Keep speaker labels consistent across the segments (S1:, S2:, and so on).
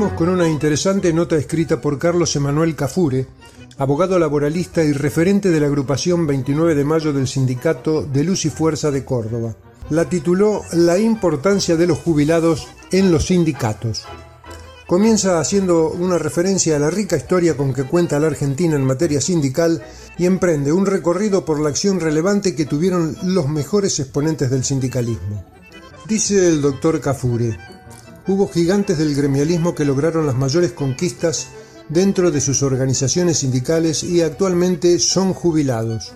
S1: Con una interesante nota escrita por Carlos Emanuel Cafure, abogado laboralista y referente de la agrupación 29 de mayo del sindicato de Luz y Fuerza de Córdoba. La tituló La importancia de los jubilados en los sindicatos. Comienza haciendo una referencia a la rica historia con que cuenta la Argentina en materia sindical y emprende un recorrido por la acción relevante que tuvieron los mejores exponentes del sindicalismo. Dice el doctor Cafure, hubo gigantes del gremialismo que lograron las mayores conquistas dentro de sus organizaciones sindicales y actualmente son jubilados.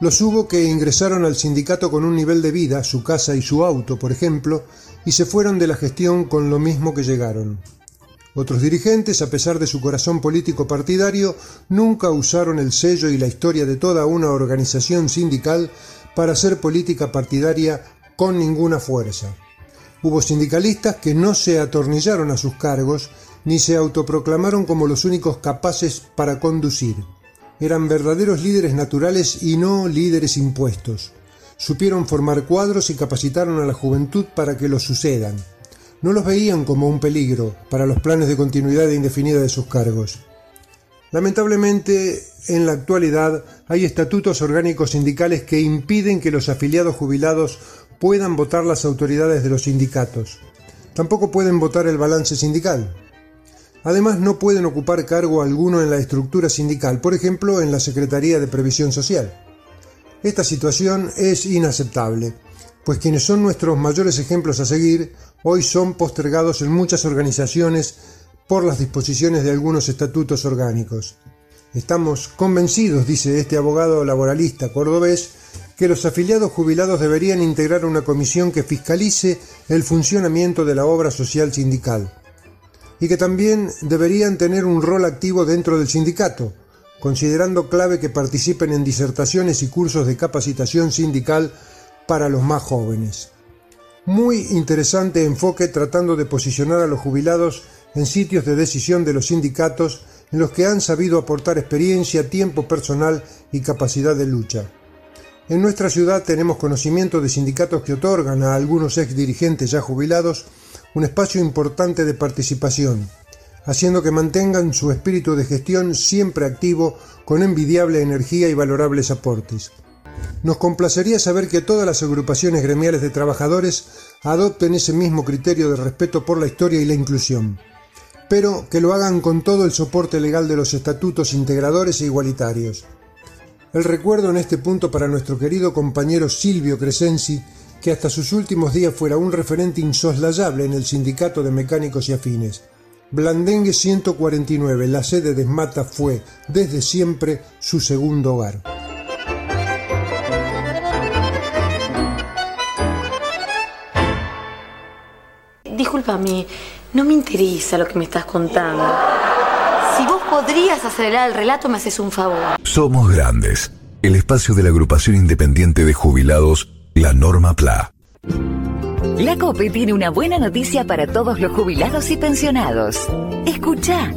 S1: Los hubo que ingresaron al sindicato con un nivel de vida, su casa y su auto, por ejemplo, y se fueron de la gestión con lo mismo que llegaron. Otros dirigentes, a pesar de su corazón político partidario, nunca usaron el sello y la historia de toda una organización sindical para hacer política partidaria con ninguna fuerza. Hubo sindicalistas que no se atornillaron a sus cargos ni se autoproclamaron como los únicos capaces para conducir. Eran verdaderos líderes naturales y no líderes impuestos. Supieron formar cuadros y capacitaron a la juventud para que los sucedan no los veían como un peligro para los planes de continuidad indefinida de sus cargos. Lamentablemente, en la actualidad hay estatutos orgánicos sindicales que impiden que los afiliados jubilados puedan votar las autoridades de los sindicatos. Tampoco pueden votar el balance sindical. Además, no pueden ocupar cargo alguno en la estructura sindical, por ejemplo, en la Secretaría de Previsión Social. Esta situación es inaceptable, pues quienes son nuestros mayores ejemplos a seguir hoy son postergados en muchas organizaciones por las disposiciones de algunos estatutos orgánicos. Estamos convencidos, dice este abogado laboralista cordobés, que los afiliados jubilados deberían integrar una comisión que fiscalice el funcionamiento de la obra social sindical y que también deberían tener un rol activo dentro del sindicato, considerando clave que participen en disertaciones y cursos de capacitación sindical para los más jóvenes. Muy interesante enfoque tratando de posicionar a los jubilados en sitios de decisión de los sindicatos en los que han sabido aportar experiencia, tiempo personal y capacidad de lucha. En nuestra ciudad tenemos conocimiento de sindicatos que otorgan a algunos ex dirigentes ya jubilados un espacio importante de participación, haciendo que mantengan su espíritu de gestión siempre activo con envidiable energía y valorables aportes. Nos complacería saber que todas las agrupaciones gremiales de trabajadores adopten ese mismo criterio de respeto por la historia y la inclusión, pero que lo hagan con todo el soporte legal de los estatutos integradores e igualitarios. El recuerdo en este punto para nuestro querido compañero Silvio Crescenzi, que hasta sus últimos días fuera un referente insoslayable en el sindicato de mecánicos y afines. Blandengue 149, la sede de Esmata, fue, desde siempre, su segundo hogar.
S2: mí, no me interesa lo que me estás contando. Podrías acelerar el relato, me haces un favor.
S3: Somos grandes. El espacio de la agrupación independiente de jubilados, la Norma PLA.
S4: La COPE tiene una buena noticia para todos los jubilados y pensionados. Escucha.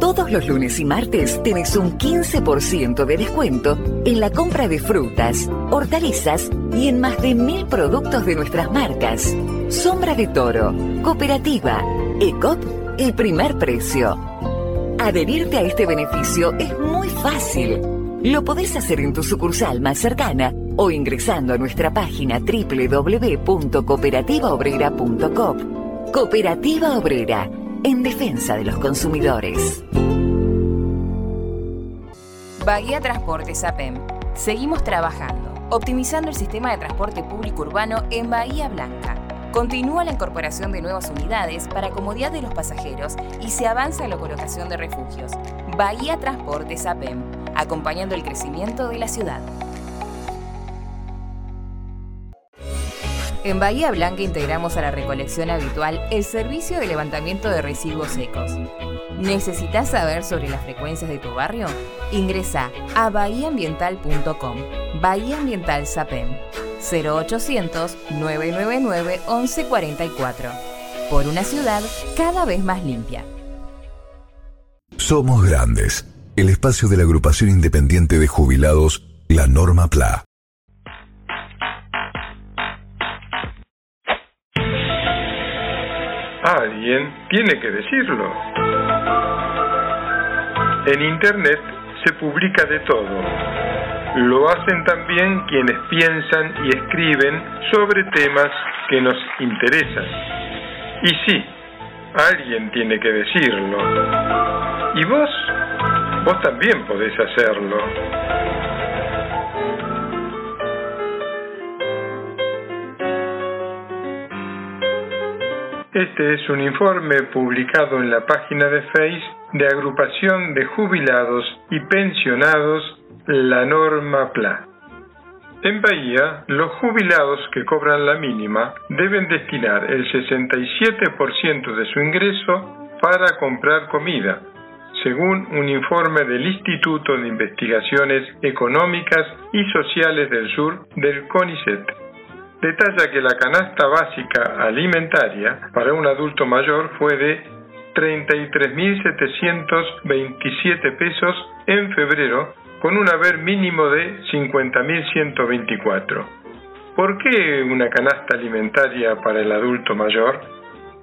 S4: Todos los lunes y martes tenés un 15% de descuento en la compra de frutas, hortalizas y en más de mil productos de nuestras marcas. Sombra de Toro, Cooperativa, ECOP, el primer precio. Adherirte a este beneficio es muy fácil. Lo podés hacer en tu sucursal más cercana o ingresando a nuestra página www.cooperativaobrera.com. Cooperativa Obrera, en defensa de los consumidores.
S5: Bahía Transportes APEM. Seguimos trabajando, optimizando el sistema de transporte público urbano en Bahía Blanca. Continúa la incorporación de nuevas unidades para comodidad de los pasajeros y se avanza en la colocación de refugios. Bahía Transportes APEM, acompañando el crecimiento de la ciudad. En Bahía Blanca integramos a la recolección habitual el servicio de levantamiento de residuos secos. ¿Necesitas saber sobre las frecuencias de tu barrio? Ingresa a bahiaambiental.com. Bahía Ambiental SAPEM 0800 999 1144. Por una ciudad cada vez más limpia.
S3: Somos Grandes, el espacio de la agrupación independiente de jubilados, la Norma PLA.
S6: Alguien tiene que decirlo. En Internet se publica de todo. Lo hacen también quienes piensan y escriben sobre temas que nos interesan. Y sí, alguien tiene que decirlo. Y vos, vos también podés hacerlo. Este es un informe publicado en la página de Face de Agrupación de Jubilados y Pensionados La Norma PLA. En Bahía, los jubilados que cobran la mínima deben destinar el 67% de su ingreso para comprar comida, según un informe del Instituto de Investigaciones Económicas y Sociales del Sur del CONICET detalla que la canasta básica alimentaria para un adulto mayor fue de 33.727 pesos en febrero, con un haber mínimo de 50.124. ¿Por qué una canasta alimentaria para el adulto mayor?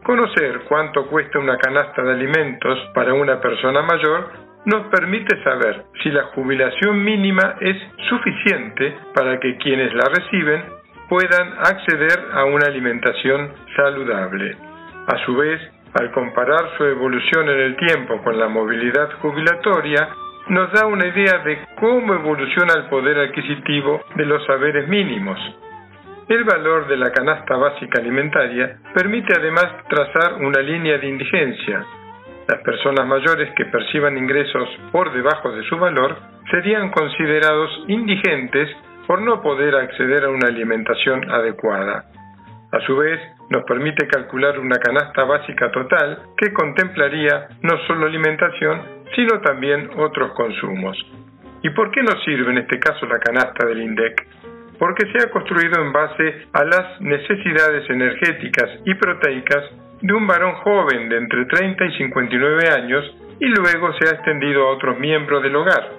S6: Conocer cuánto cuesta una canasta de alimentos para una persona mayor nos permite saber si la jubilación mínima es suficiente para que quienes la reciben puedan acceder a una alimentación saludable. A su vez, al comparar su evolución en el tiempo con la movilidad jubilatoria, nos da una idea de cómo evoluciona el poder adquisitivo de los saberes mínimos. El valor de la canasta básica alimentaria permite además trazar una línea de indigencia. Las personas mayores que perciban ingresos por debajo de su valor serían considerados indigentes por no poder acceder a una alimentación adecuada. A su vez, nos permite calcular una canasta básica total que contemplaría no solo alimentación, sino también otros consumos. ¿Y por qué nos sirve en este caso la canasta del INDEC? Porque se ha construido en base a las necesidades energéticas y proteicas de un varón joven de entre 30 y 59 años y luego se ha extendido a otros miembros del hogar,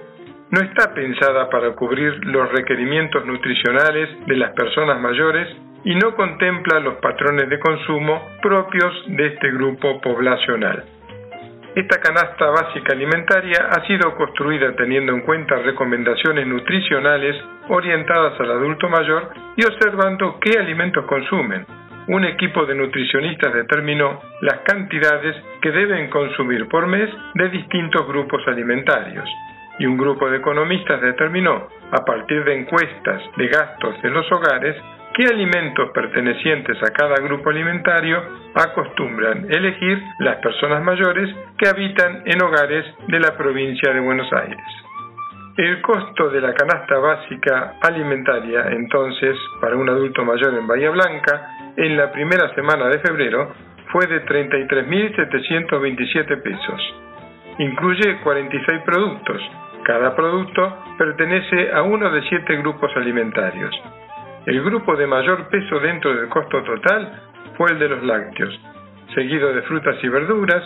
S6: no está pensada para cubrir los requerimientos nutricionales de las personas mayores y no contempla los patrones de consumo propios de este grupo poblacional. Esta canasta básica alimentaria ha sido construida teniendo en cuenta recomendaciones nutricionales orientadas al adulto mayor y observando qué alimentos consumen. Un equipo de nutricionistas determinó las cantidades que deben consumir por mes de distintos grupos alimentarios y un grupo de economistas determinó, a partir de encuestas de gastos de los hogares, qué alimentos pertenecientes a cada grupo alimentario acostumbran elegir las personas mayores que habitan en hogares de la provincia de Buenos Aires. El costo de la canasta básica alimentaria, entonces, para un adulto mayor en Bahía Blanca, en la primera semana de febrero, fue de 33.727 pesos. Incluye 46 productos, cada producto pertenece a uno de siete grupos alimentarios. El grupo de mayor peso dentro del costo total fue el de los lácteos, seguido de frutas y verduras,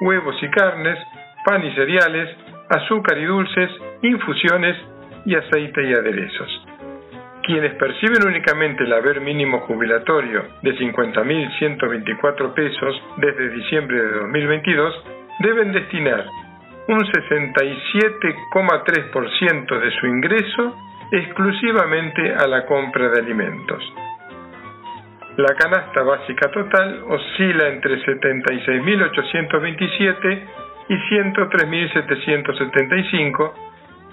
S6: huevos y carnes, pan y cereales, azúcar y dulces, infusiones y aceite y aderezos. Quienes perciben únicamente el haber mínimo jubilatorio de 50.124 pesos desde diciembre de 2022 deben destinar un 67,3% de su ingreso exclusivamente a la compra de alimentos. La canasta básica total oscila entre 76.827 y 103.775,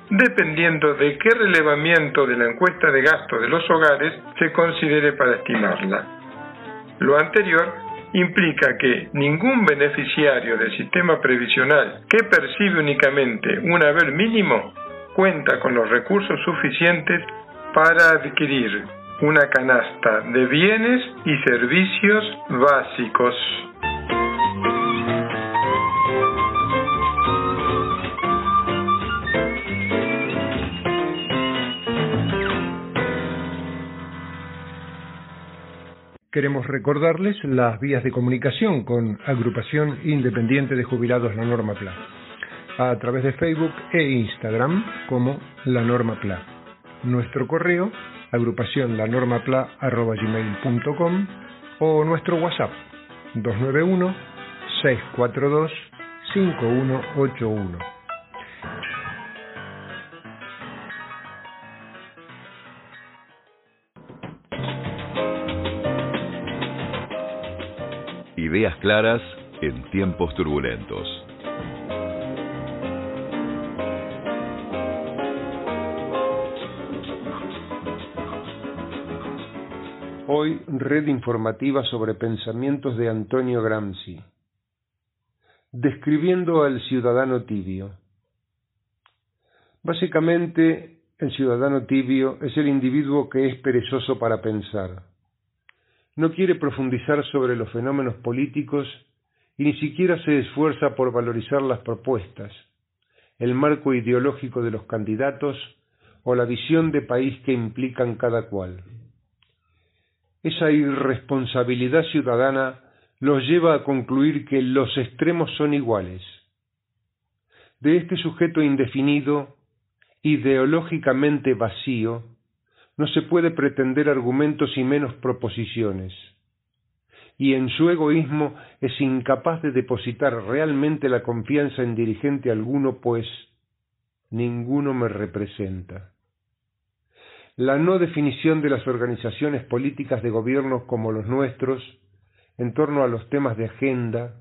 S6: dependiendo de qué relevamiento de la encuesta de gasto de los hogares se considere para estimarla. Lo anterior implica que ningún beneficiario del sistema previsional que percibe únicamente un haber mínimo cuenta con los recursos suficientes para adquirir una canasta de bienes y servicios básicos.
S7: Queremos recordarles las vías de comunicación con Agrupación Independiente de Jubilados La Norma PLA, a través de Facebook e Instagram como La Norma PLA. Nuestro correo, agrupación lanormapla.com o nuestro WhatsApp 291 642 5181.
S3: Ideas claras en tiempos turbulentos.
S7: Hoy, red informativa sobre pensamientos de Antonio Gramsci. Describiendo al ciudadano tibio. Básicamente, el ciudadano tibio es el individuo que es perezoso para pensar no quiere profundizar sobre los fenómenos políticos y ni siquiera se esfuerza por valorizar las propuestas, el marco ideológico de los candidatos o la visión de país que implican cada cual. Esa irresponsabilidad ciudadana los lleva a concluir que los extremos son iguales. De este sujeto indefinido, ideológicamente vacío, no se puede pretender argumentos y menos proposiciones. Y en su egoísmo es incapaz de depositar realmente la confianza en dirigente alguno, pues ninguno me representa. La no definición de las organizaciones políticas de gobierno como los nuestros en torno a los temas de agenda,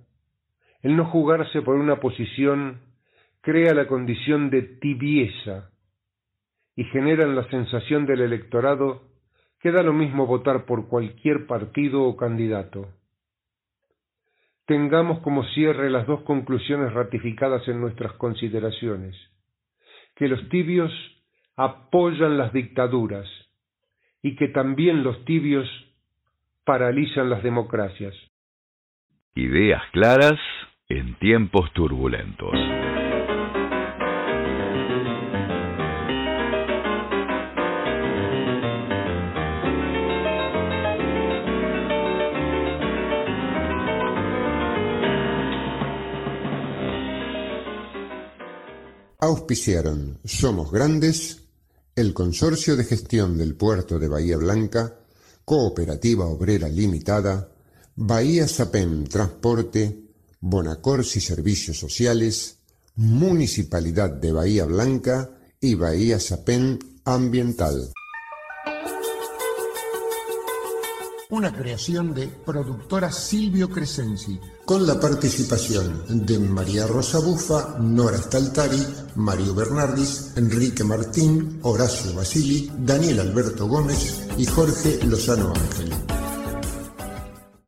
S7: el no jugarse por una posición crea la condición de tibieza y generan la sensación del electorado que da lo mismo votar por cualquier partido o candidato. Tengamos como cierre las dos conclusiones ratificadas en nuestras consideraciones, que los tibios apoyan las dictaduras y que también los tibios paralizan las democracias.
S3: Ideas claras en tiempos turbulentos.
S8: Auspiciaron Somos Grandes, el Consorcio de Gestión del Puerto de Bahía Blanca, Cooperativa Obrera Limitada, Bahía Sapem Transporte, Bonacorsi Servicios Sociales, Municipalidad de Bahía Blanca y Bahía Sapem Ambiental.
S9: una creación de productora Silvio Crescenzi.
S8: Con la participación de María Rosa Bufa, Nora Staltari, Mario Bernardis, Enrique Martín, Horacio Basili, Daniel Alberto Gómez y Jorge Lozano Ángel.